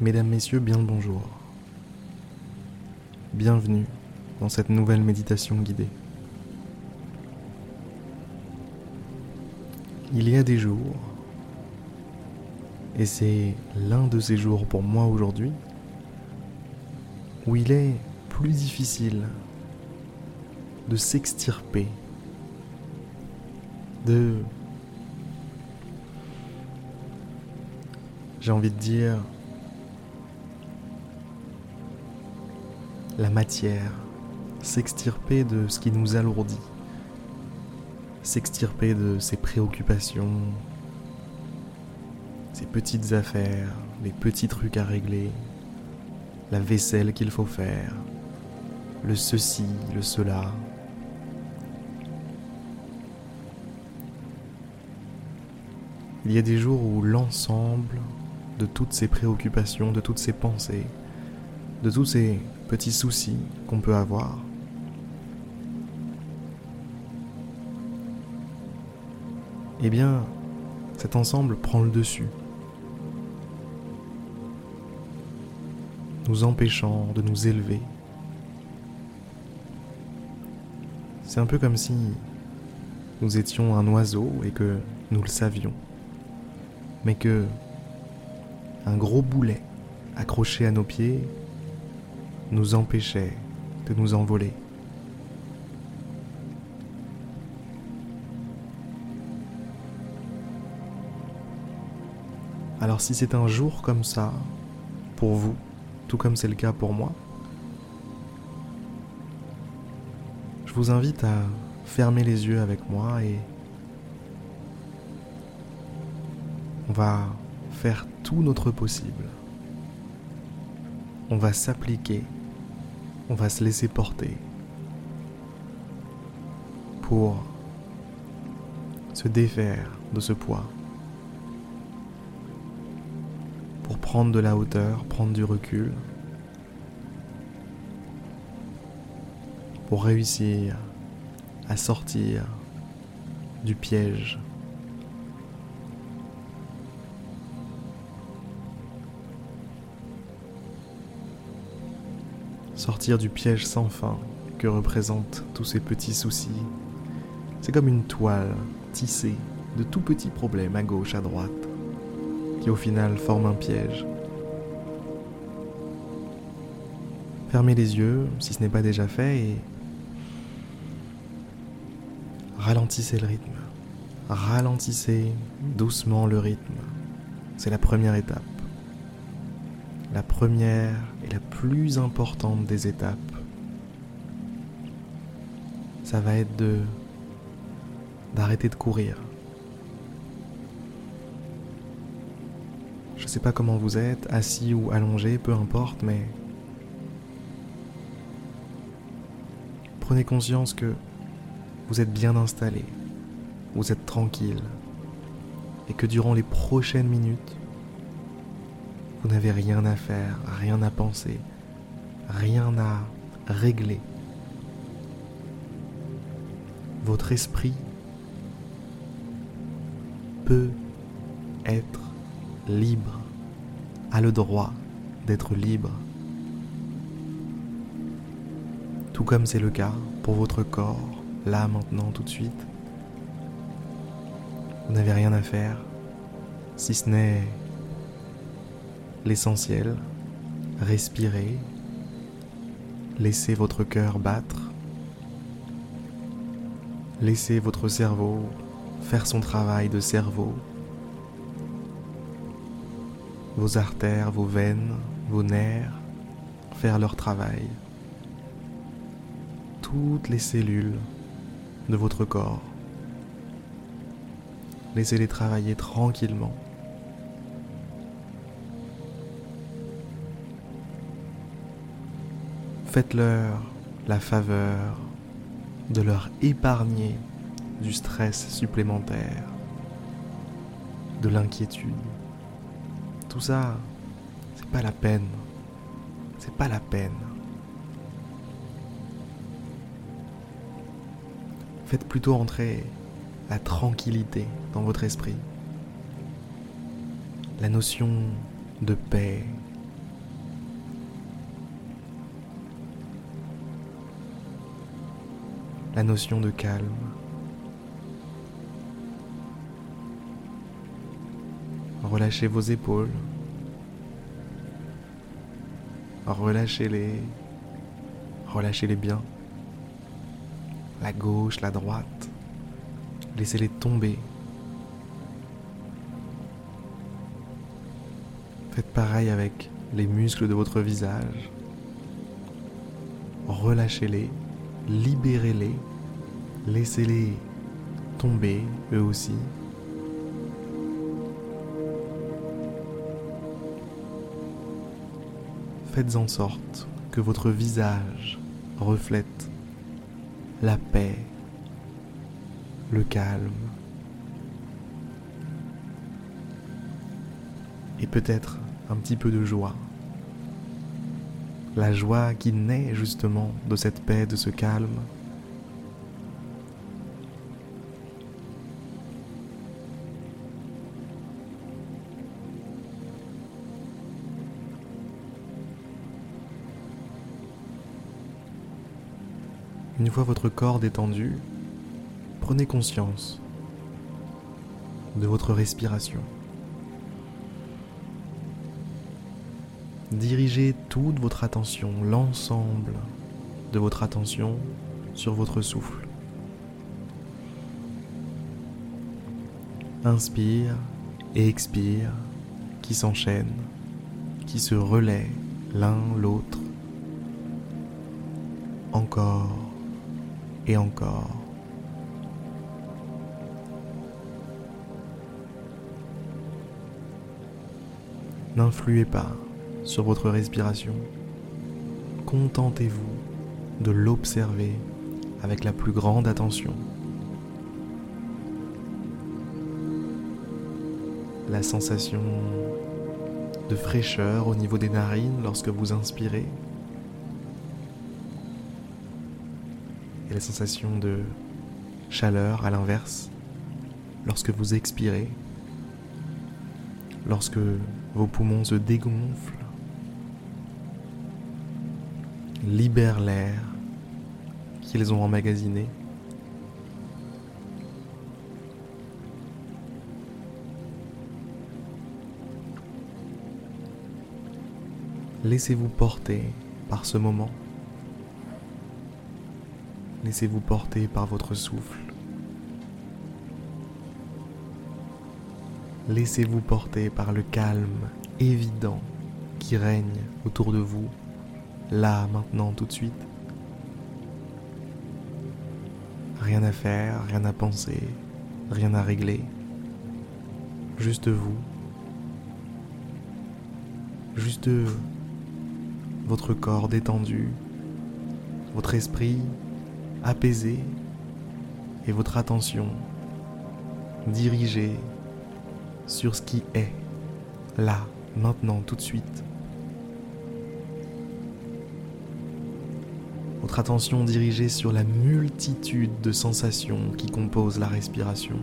Mesdames, Messieurs, bien le bonjour. Bienvenue dans cette nouvelle méditation guidée. Il y a des jours, et c'est l'un de ces jours pour moi aujourd'hui, où il est plus difficile de s'extirper, de... J'ai envie de dire la matière, s'extirper de ce qui nous alourdit, s'extirper de ses préoccupations, ses petites affaires, les petits trucs à régler, la vaisselle qu'il faut faire, le ceci, le cela. Il y a des jours où l'ensemble de toutes ces préoccupations, de toutes ces pensées, de tous ces petits soucis qu'on peut avoir. Eh bien, cet ensemble prend le dessus, nous empêchant de nous élever. C'est un peu comme si nous étions un oiseau et que nous le savions, mais que un gros boulet accroché à nos pieds nous empêchait de nous envoler. Alors si c'est un jour comme ça, pour vous, tout comme c'est le cas pour moi, je vous invite à fermer les yeux avec moi et on va faire tout notre possible. On va s'appliquer on va se laisser porter pour se défaire de ce poids, pour prendre de la hauteur, prendre du recul, pour réussir à sortir du piège sortir du piège sans fin que représentent tous ces petits soucis. C'est comme une toile tissée de tout petits problèmes à gauche, à droite, qui au final forment un piège. Fermez les yeux si ce n'est pas déjà fait et ralentissez le rythme. Ralentissez doucement le rythme. C'est la première étape. La première et la plus importante des étapes, ça va être de d'arrêter de courir. Je sais pas comment vous êtes, assis ou allongé, peu importe, mais prenez conscience que vous êtes bien installé, vous êtes tranquille, et que durant les prochaines minutes, vous n'avez rien à faire, rien à penser, rien à régler. Votre esprit peut être libre, a le droit d'être libre. Tout comme c'est le cas pour votre corps, là, maintenant, tout de suite. Vous n'avez rien à faire, si ce n'est l'essentiel, respirez, laissez votre cœur battre, laissez votre cerveau faire son travail de cerveau, vos artères, vos veines, vos nerfs faire leur travail, toutes les cellules de votre corps. Laissez-les travailler tranquillement. Faites-leur la faveur de leur épargner du stress supplémentaire, de l'inquiétude. Tout ça, c'est pas la peine. C'est pas la peine. Faites plutôt entrer la tranquillité dans votre esprit. La notion de paix, la notion de calme. Relâchez vos épaules. Relâchez-les. Relâchez-les bien. La gauche, la droite. Laissez-les tomber. Faites pareil avec les muscles de votre visage. Relâchez-les, libérez-les, laissez-les tomber eux aussi. Faites en sorte que votre visage reflète la paix, le calme et peut-être un petit peu de joie. La joie qui naît justement de cette paix, de ce calme. Une fois votre corps détendu, prenez conscience de votre respiration. Dirigez toute votre attention, l'ensemble de votre attention sur votre souffle. Inspire et expire qui s'enchaînent, qui se relaient l'un l'autre. Encore et encore. N'influez pas sur votre respiration. Contentez-vous de l'observer avec la plus grande attention. La sensation de fraîcheur au niveau des narines lorsque vous inspirez et la sensation de chaleur à l'inverse lorsque vous expirez, lorsque vos poumons se dégonflent libèrent l'air qu'ils ont emmagasiné. Laissez-vous porter par ce moment. Laissez-vous porter par votre souffle. Laissez-vous porter par le calme évident qui règne autour de vous là, maintenant, tout de suite. Rien à faire, rien à penser, rien à régler. Juste vous. Juste votre corps détendu, votre esprit apaisé et votre attention dirigée sur ce qui est, là, maintenant, tout de suite. Attention dirigée sur la multitude de sensations qui composent la respiration.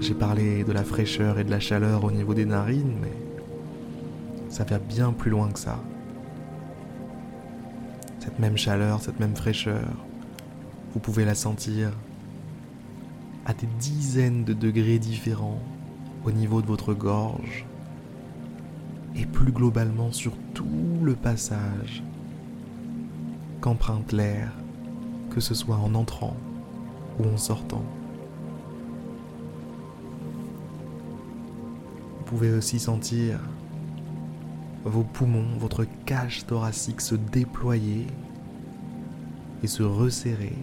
J'ai parlé de la fraîcheur et de la chaleur au niveau des narines, mais ça va bien plus loin que ça. Cette même chaleur, cette même fraîcheur, vous pouvez la sentir à des dizaines de degrés différents au niveau de votre gorge et plus globalement sur tout le passage qu'emprunte l'air, que ce soit en entrant ou en sortant. Vous pouvez aussi sentir vos poumons, votre cage thoracique se déployer et se resserrer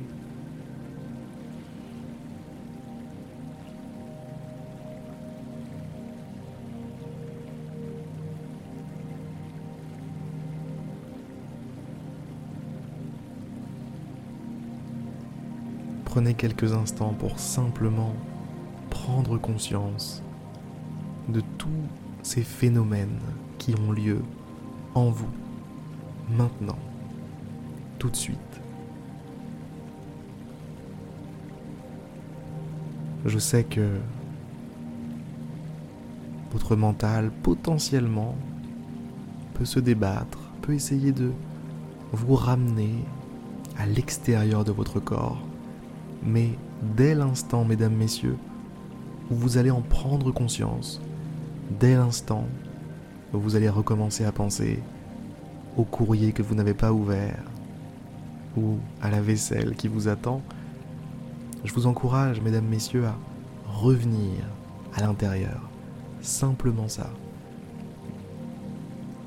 prenez quelques instants pour simplement prendre conscience de tous ces phénomènes qui ont lieu en vous, maintenant, tout de suite. Je sais que votre mental potentiellement peut se débattre, peut essayer de vous ramener à l'extérieur de votre corps. Mais dès l'instant, mesdames, messieurs, où vous allez en prendre conscience, dès l'instant où vous allez recommencer à penser au courrier que vous n'avez pas ouvert ou à la vaisselle qui vous attend, je vous encourage, mesdames, messieurs, à revenir à l'intérieur. Simplement ça.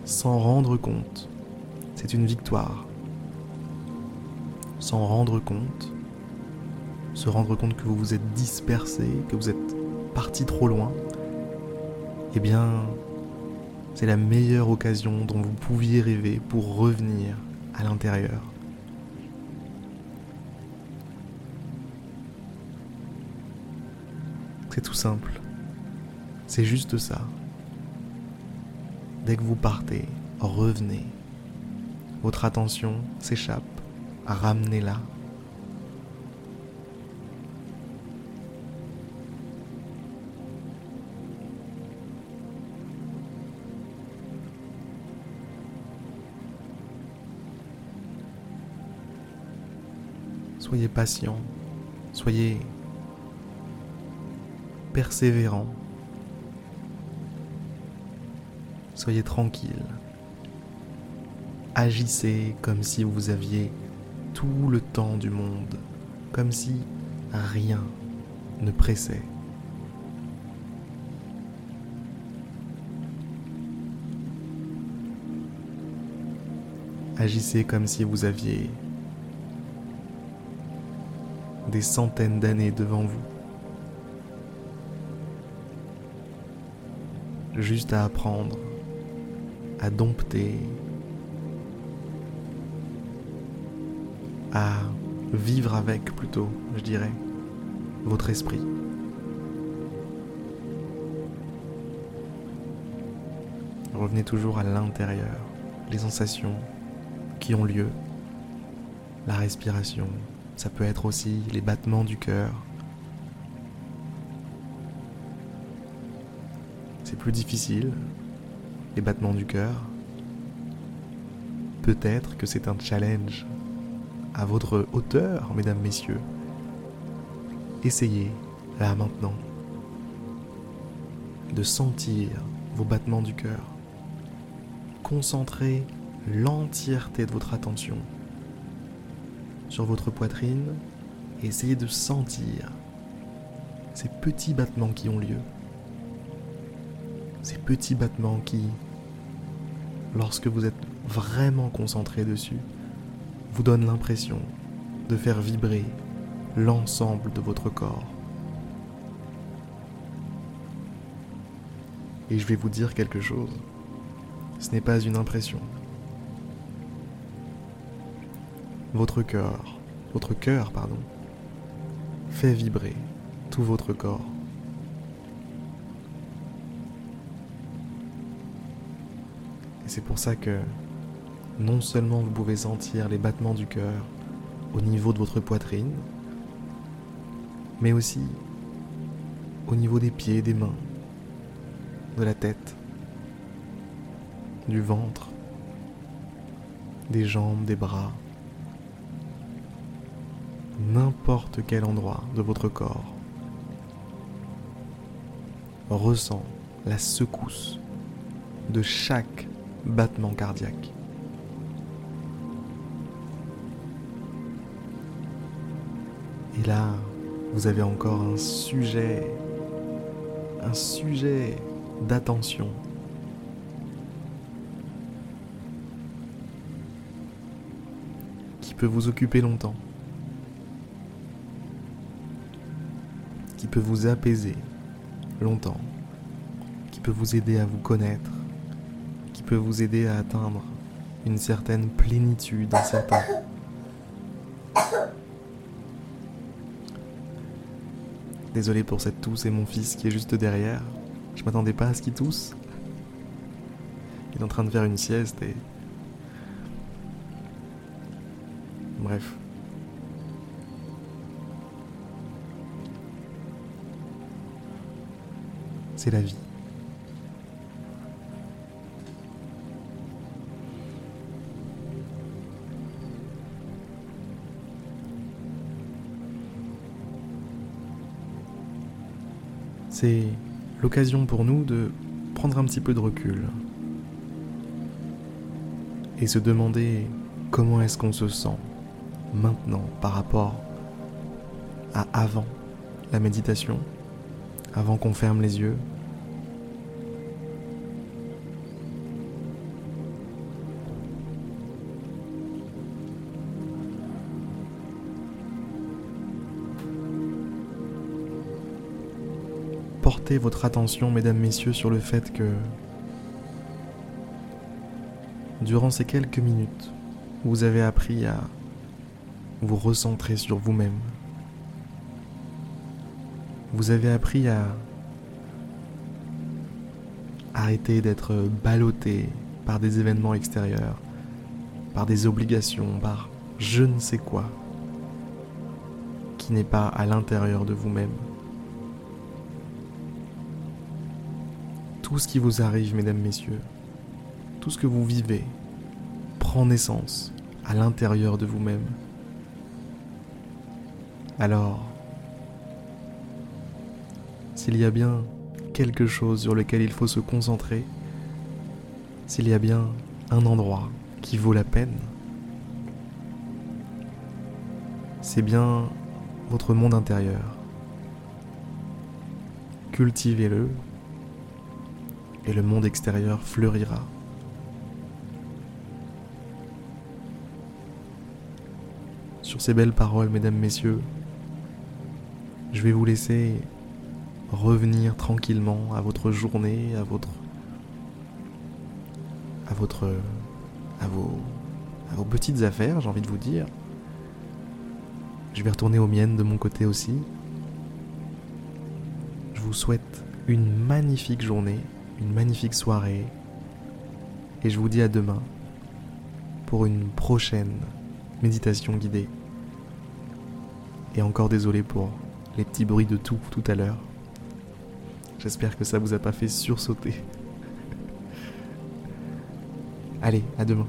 Sans rendre compte. C'est une victoire. Sans rendre compte. Se rendre compte que vous vous êtes dispersé, que vous êtes parti trop loin. Eh bien, c'est la meilleure occasion dont vous pouviez rêver pour revenir à l'intérieur. C'est tout simple. C'est juste ça. Dès que vous partez, revenez. Votre attention s'échappe. Ramenez-la. Soyez patient. Soyez persévérant. Soyez tranquille. Agissez comme si vous aviez tout le temps du monde, comme si rien ne pressait. Agissez comme si vous aviez des centaines d'années devant vous. juste à apprendre, à dompter, à vivre avec plutôt, je dirais, votre esprit. Revenez toujours à l'intérieur, les sensations qui ont lieu, la respiration, ça peut être aussi les battements du cœur, c'est plus difficile, les battements du cœur. Peut-être que c'est un challenge à votre hauteur, mesdames, messieurs. Essayez, là maintenant, de sentir vos battements du cœur. Concentrez l'entièreté de votre attention sur votre poitrine essayez de sentir ces petits battements qui ont lieu ces petits battements qui, lorsque vous êtes vraiment concentré dessus, vous donnent l'impression de faire vibrer l'ensemble de votre corps. Et je vais vous dire quelque chose. Ce n'est pas une impression. Votre cœur, votre cœur, pardon, fait vibrer tout votre corps. Et c'est pour ça que non seulement vous pouvez sentir les battements du cœur au niveau de votre poitrine, mais aussi au niveau des pieds, des mains, de la tête, du ventre, des jambes, des bras, n'importe quel endroit de votre corps ressent la secousse de chaque battement cardiaque. Et là, vous avez encore un sujet, un sujet d'attention. qui peut vous occuper longtemps, qui peut vous apaiser longtemps, qui peut vous aider à vous connaître, peut vous aider à atteindre une certaine plénitude, un certain... Désolé pour cette tousse et mon fils qui est juste derrière. Je m'attendais pas à ce qu'il tousse. Il est en train de faire une sieste et... c'est la vie. C'est l'occasion pour nous de prendre un petit peu de recul et se demander comment est-ce qu'on se sent maintenant par rapport à avant la méditation, avant qu'on ferme les yeux, Votre attention, mesdames, messieurs, sur le fait que durant ces quelques minutes, vous avez appris à vous recentrer sur vous-même. Vous avez appris à arrêter d'être ballotté par des événements extérieurs, par des obligations, par je ne sais quoi, qui n'est pas à l'intérieur de vous-même. Tout ce qui vous arrive, mesdames, messieurs, tout ce que vous vivez, prend naissance à l'intérieur de vous-même. Alors, s'il y a bien quelque chose sur lequel il faut se concentrer, s'il y a bien un endroit qui vaut la peine, c'est bien votre monde intérieur. Cultivez-le et le monde extérieur fleurira. Sur ces belles paroles, mesdames, messieurs, je vais vous laisser revenir tranquillement à votre journée, à votre à votre à vos à vos petites affaires, j'ai envie de vous dire. Je vais retourner aux miennes de mon côté aussi. Je vous souhaite une magnifique journée, une magnifique soirée et je vous dis à demain pour une prochaine méditation guidée. Et encore désolé pour les petits bruits de tout tout à l'heure. J'espère que ça vous a pas fait sursauter. Allez, à demain.